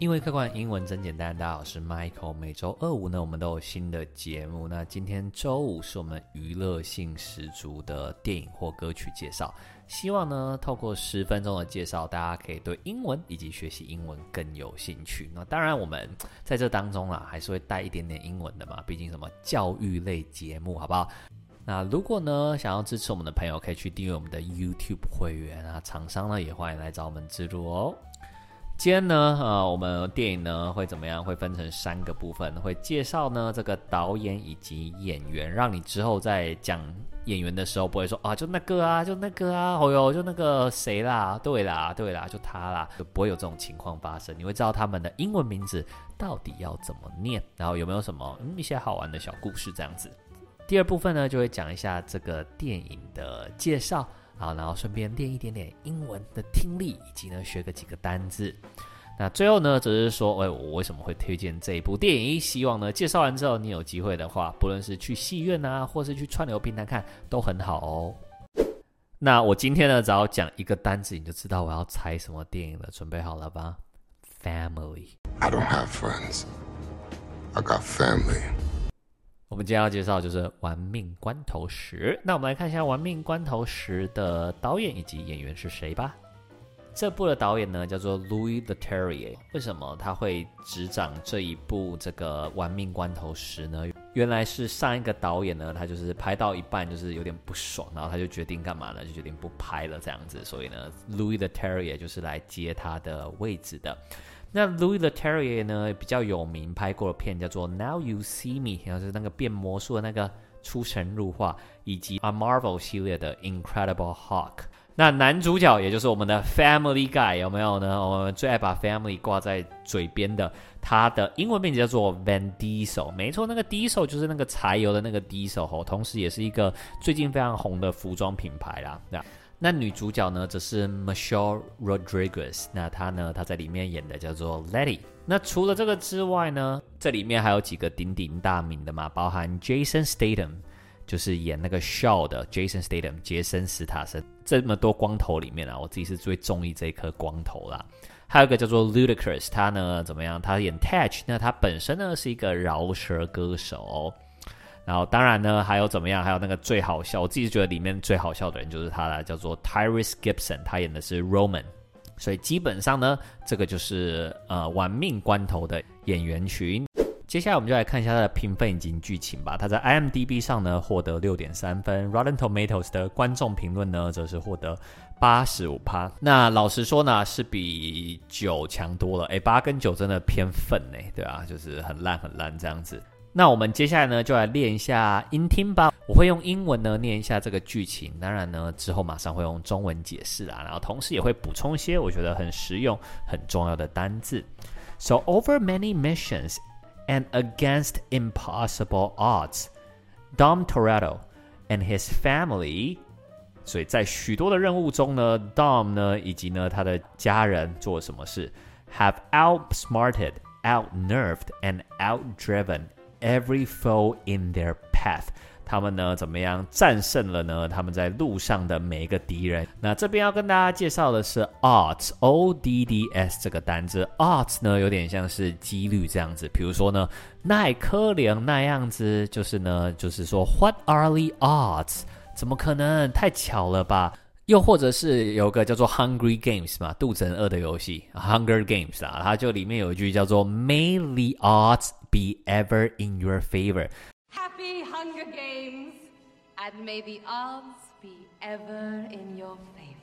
因为客观英文真简单，大家好，我是 Michael。每周二五呢，我们都有新的节目。那今天周五是我们娱乐性十足的电影或歌曲介绍。希望呢，透过十分钟的介绍，大家可以对英文以及学习英文更有兴趣。那当然，我们在这当中啊，还是会带一点点英文的嘛，毕竟什么教育类节目，好不好？那如果呢，想要支持我们的朋友，可以去订阅我们的 YouTube 会员啊。厂商呢，也欢迎来找我们资助哦。今天呢，呃，我们电影呢会怎么样？会分成三个部分，会介绍呢这个导演以及演员，让你之后在讲演员的时候不会说啊，就那个啊，就那个啊，哦哟，就那个谁啦，对啦，对啦，就他啦，就不会有这种情况发生。你会知道他们的英文名字到底要怎么念，然后有没有什么嗯一些好玩的小故事这样子。第二部分呢，就会讲一下这个电影的介绍。好，然后顺便练一点点英文的听力，以及呢学个几个单字。那最后呢，则是说，哎，我为什么会推荐这一部电影？希望呢介绍完之后，你有机会的话，不论是去戏院啊，或是去串流平台看，都很好哦。那我今天呢，只要讲一个单字，你就知道我要猜什么电影了。准备好了吧？Family。I don't have friends. I got family. 我们今天要介绍就是《玩命关头十》。那我们来看一下《玩命关头十》的导演以及演员是谁吧。这部的导演呢叫做 Louis Leterrier。为什么他会执掌这一部这个《玩命关头十》呢？原来是上一个导演呢，他就是拍到一半就是有点不爽，然后他就决定干嘛呢？就决定不拍了这样子。所以呢，Louis Leterrier 就是来接他的位置的。那 Louis Leterrier 呢，比较有名，拍过的片叫做《Now You See Me》，然后是那个变魔术的那个出神入化，以及 A Marvel 系列的《Incredible Hulk》。那男主角也就是我们的 Family Guy 有没有呢？我们最爱把 Family 挂在嘴边的，他的英文名字叫做 Van Diesel。没错，那个 Diesel 就是那个柴油的那个 Diesel 哦，同时也是一个最近非常红的服装品牌啦。那那女主角呢，则是 Michelle Rodriguez。那她呢，她在里面演的叫做 Letty。那除了这个之外呢，这里面还有几个鼎鼎大名的嘛，包含 Jason Statham，就是演那个 Shaw 的 Jason Statham，杰森·斯塔森。这么多光头里面啊，我自己是最中意这一颗光头啦。还有一个叫做 Ludacris，他呢怎么样？他演 Tej，那他本身呢是一个饶舌歌手。然后当然呢，还有怎么样？还有那个最好笑，我自己觉得里面最好笑的人就是他了，叫做 Tyrese Gibson，他演的是 Roman。所以基本上呢，这个就是呃玩命关头的演员群。接下来我们就来看一下他的评分以及剧情吧。他在 IMDB 上呢获得六点三分，Rotten Tomatoes 的观众评论呢则是获得八十五趴。那老实说呢，是比九强多了。诶，八跟九真的偏粪呢，对啊，就是很烂很烂这样子。那我们接下来呢，就来练一下音听吧。我会用英文呢念一下这个剧情，当然呢之后马上会用中文解释啊，然后同时也会补充一些我觉得很实用、很重要的单字。So over many missions and against impossible odds, Dom Toretto and his family，所以在许多的任务中呢，Dom 呢以及呢他的家人做了什么事？Have outsmarted, outnerved and outdriven Every foe in their path，他们呢怎么样战胜了呢？他们在路上的每一个敌人。那这边要跟大家介绍的是 odds，O D D S 这个单字。odds 呢有点像是几率这样子。比如说呢，奈科林那样子，就是呢，就是说 What are the odds？怎么可能？太巧了吧？又或者是有个叫做 Hungry Games 嘛，肚子很饿的游戏，Hunger Games 啊，它就里面有一句叫做 May the odds be ever in your favor。Happy Hunger Games and may the odds be ever in your favor。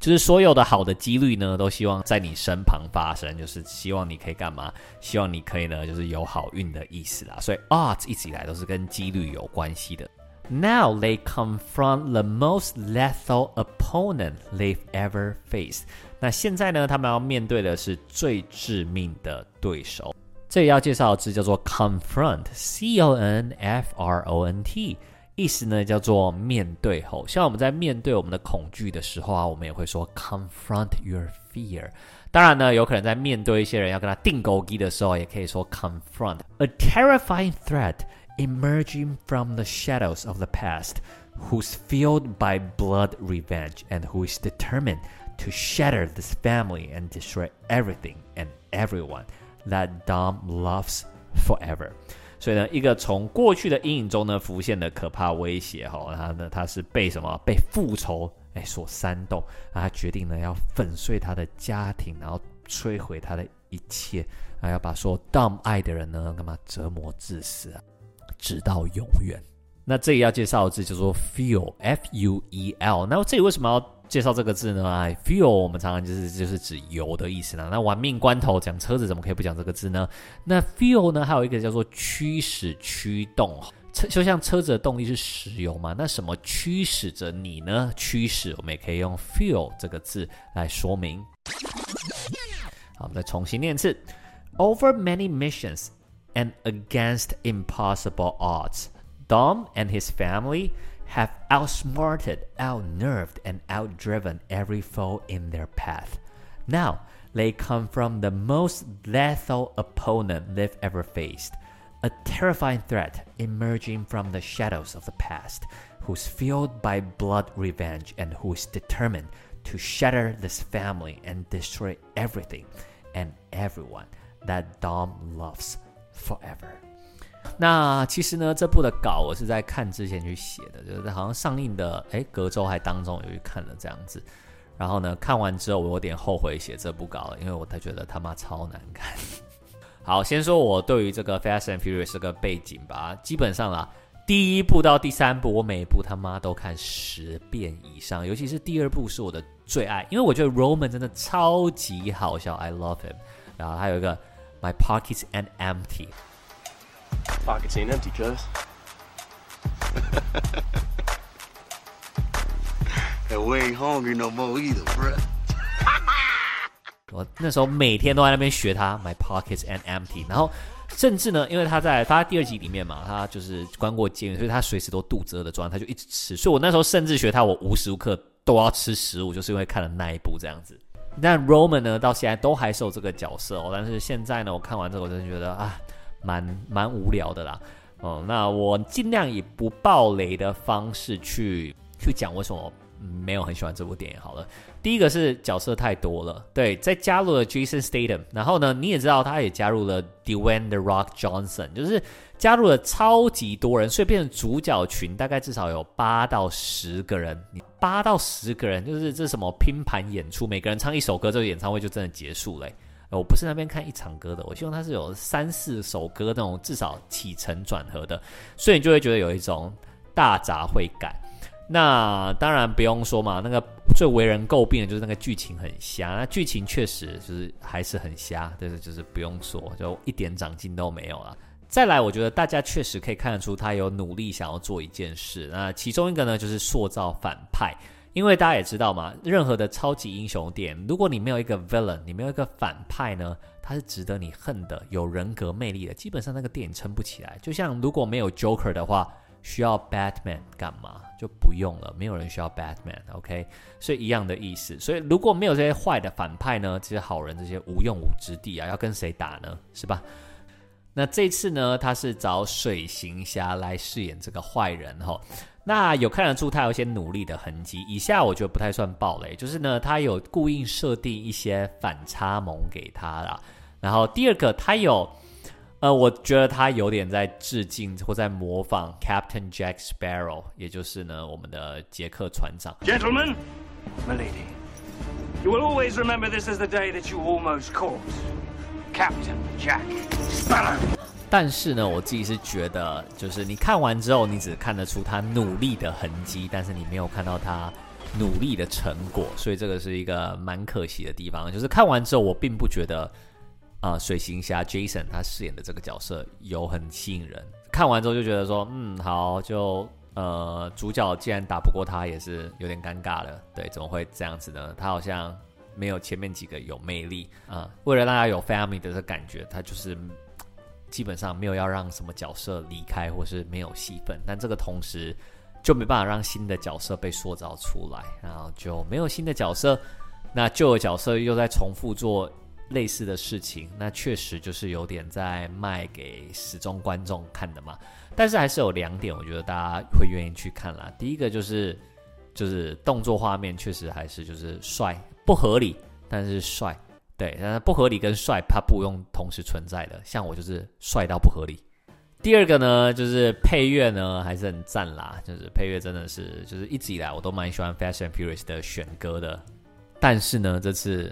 就是所有的好的几率呢，都希望在你身旁发生，就是希望你可以干嘛？希望你可以呢，就是有好运的意思啦。所以 odds 一直以来都是跟几率有关系的。Now they confront the most lethal opponent they've ever faced。那现在呢，他们要面对的是最致命的对手。这里要介绍的字叫做 confront，C O N F R O N T，意思呢叫做面对吼。像我们在面对我们的恐惧的时候啊，我们也会说 confront your fear。当然呢，有可能在面对一些人要跟他钉孤枝的时候，也可以说 confront a terrifying threat。 Emerging from the shadows of the past, who's fueled by blood revenge and who is determined to shatter this family and destroy everything and everyone that Dom loves forever。所以呢，一个从过去的阴影中呢浮现的可怕威胁，哈，他呢他是被什么被复仇哎所煽动，他决定呢要粉碎他的家庭，然后摧毁他的一切，啊，要把所有 Dom 爱的人呢干嘛折磨致死啊， 直到永远。那这里要介绍的字叫做 fuel，f u e l。那这里为什么要介绍这个字呢？哎，fuel 我们常常就是就是指油的意思啦。那玩命关头讲车子怎么可以不讲这个字呢？那 fuel 呢还有一个叫做驱使驱动，车就像车子的动力是石油嘛。那什么驱使着你呢？驱使我们也可以用 fuel 这个字来说明。好，我们再重新念一次：Over many missions and against impossible odds. Dom and his family have outsmarted, outnerved, and outdriven every foe in their path. Now they come from the most lethal opponent they've ever faced, a terrifying threat emerging from the shadows of the past, who's fueled by blood revenge and who's determined to shatter this family and destroy everything and everyone that Dom loves forever. 那其实呢，这部的稿我是在看之前去写的，就是好像上映的哎，隔周还当中有去看了这样子。然后呢，看完之后我有点后悔写这部稿了，因为我才觉得他妈超难看。好，先说我对于这个《Fast and Furious》这个背景吧，基本上啦，第一部到第三部我每一部他妈都看十遍以上，尤其是第二部是我的最爱，因为我觉得 Roman 真的超级好笑，I love him。然后还有一个 My Pockets Ain't Empty。Pockets ain't empty, cuz. And we ain't hungry no more either, bruh. 我那时候每天都在那边学他，My pockets ain't empty。然后甚至呢，因为他在他第二集里面嘛，他就是关过监狱，所以他随时都肚子饿的状态，他就一直吃。所以我那时候甚至学他，我无时无刻都要吃食物，就是因为看了那一部这样子。那 Roman 呢，到现在都还是有这个角色哦。但是现在呢，我看完之后，我真的觉得啊。蛮蛮无聊的啦，哦、嗯，那我尽量以不爆雷的方式去去讲为什么没有很喜欢这部电影。好了，第一个是角色太多了，对，再加入了 Jason Statham，然后呢，你也知道他也加入了 Dwayne The Rock Johnson，就是加入了超级多人，所以变成主角群大概至少有八到十个人，八到十个人，就是这什么拼盘演出，每个人唱一首歌，这个演唱会就真的结束了。我不是那边看一场歌的，我希望它是有三四首歌那种至少起承转合的，所以你就会觉得有一种大杂烩感。那当然不用说嘛，那个最为人诟病的就是那个剧情很瞎，那剧情确实就是还是很瞎，但是就是不用说，就一点长进都没有了。再来，我觉得大家确实可以看得出他有努力想要做一件事，那其中一个呢就是塑造反派。因为大家也知道嘛，任何的超级英雄电影，如果你没有一个 villain，你没有一个反派呢，他是值得你恨的，有人格魅力的，基本上那个电影撑不起来。就像如果没有 Joker 的话，需要 Batman 干嘛？就不用了，没有人需要 Batman，OK？所以一样的意思。所以如果没有这些坏的反派呢，这些好人这些无用武之地啊，要跟谁打呢？是吧？那这次呢，他是找水行侠来饰演这个坏人哈。那有看得出他有些努力的痕迹，以下我觉得不太算暴雷，就是呢，他有故意设定一些反差萌给他啦。然后第二个，他有，呃，我觉得他有点在致敬或在模仿 Captain Jack Sparrow，也就是呢我们的杰克船长。Gentlemen, my lady, you will always remember this as the day that you almost caught Captain Jack Sparrow. 但是呢，我自己是觉得，就是你看完之后，你只看得出他努力的痕迹，但是你没有看到他努力的成果，所以这个是一个蛮可惜的地方。就是看完之后，我并不觉得啊、呃，水行侠 Jason 他饰演的这个角色有很吸引人。看完之后就觉得说，嗯，好，就呃，主角既然打不过他，也是有点尴尬了。对，怎么会这样子呢？他好像没有前面几个有魅力啊、为了让他有 family 的这感觉，他就是。基本上没有要让什么角色离开，或是没有戏份，但这个同时就没办法让新的角色被塑造出来，然后就没有新的角色，那旧的角色又在重复做类似的事情，那确实就是有点在卖给始终观众看的嘛。但是还是有两点，我觉得大家会愿意去看啦。第一个就是就是动作画面确实还是就是帅，不合理，但是帅。对，但是不合理跟帅它不用同时存在的，像我就是帅到不合理。第二个呢，就是配乐呢还是很赞啦，就是配乐真的是就是一直以来我都蛮喜欢 Fast and Furious 的选歌的，但是呢这次，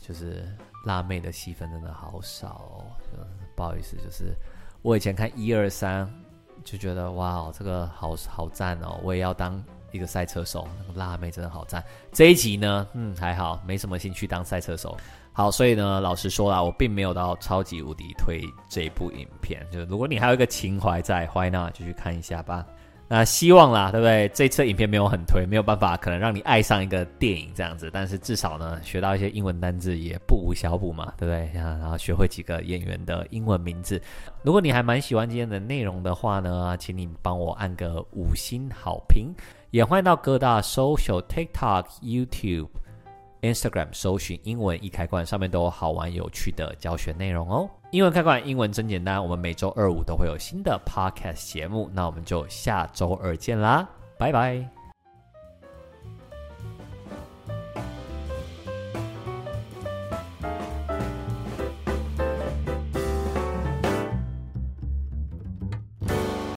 就是辣妹的戏份真的好少哦，不好意思，就是我以前看一二三就觉得哇，这个好好赞哦，我也要当一个赛车手，那个辣妹真的好赞。这一集呢，嗯还好，没什么兴趣当赛车手。好，所以呢，老实说啦，我并没有到超级无敌推这部影片。就如果你还有一个情怀在，Why not 就去看一下吧。那希望啦，对不对？这次影片没有很推，没有办法，可能让你爱上一个电影这样子。但是至少呢，学到一些英文单字也不无小补嘛，对不对？然后学会几个演员的英文名字。如果你还蛮喜欢今天的内容的话呢，请你帮我按个五星好评，也欢迎到各大 social TikTok、YouTube。Instagram 搜寻英文一开罐，上面都有好玩有趣的教学内容哦。英文开罐，英文真简单。我们每周二五都会有新的 Podcast 节目，那我们就下周二见啦，拜拜。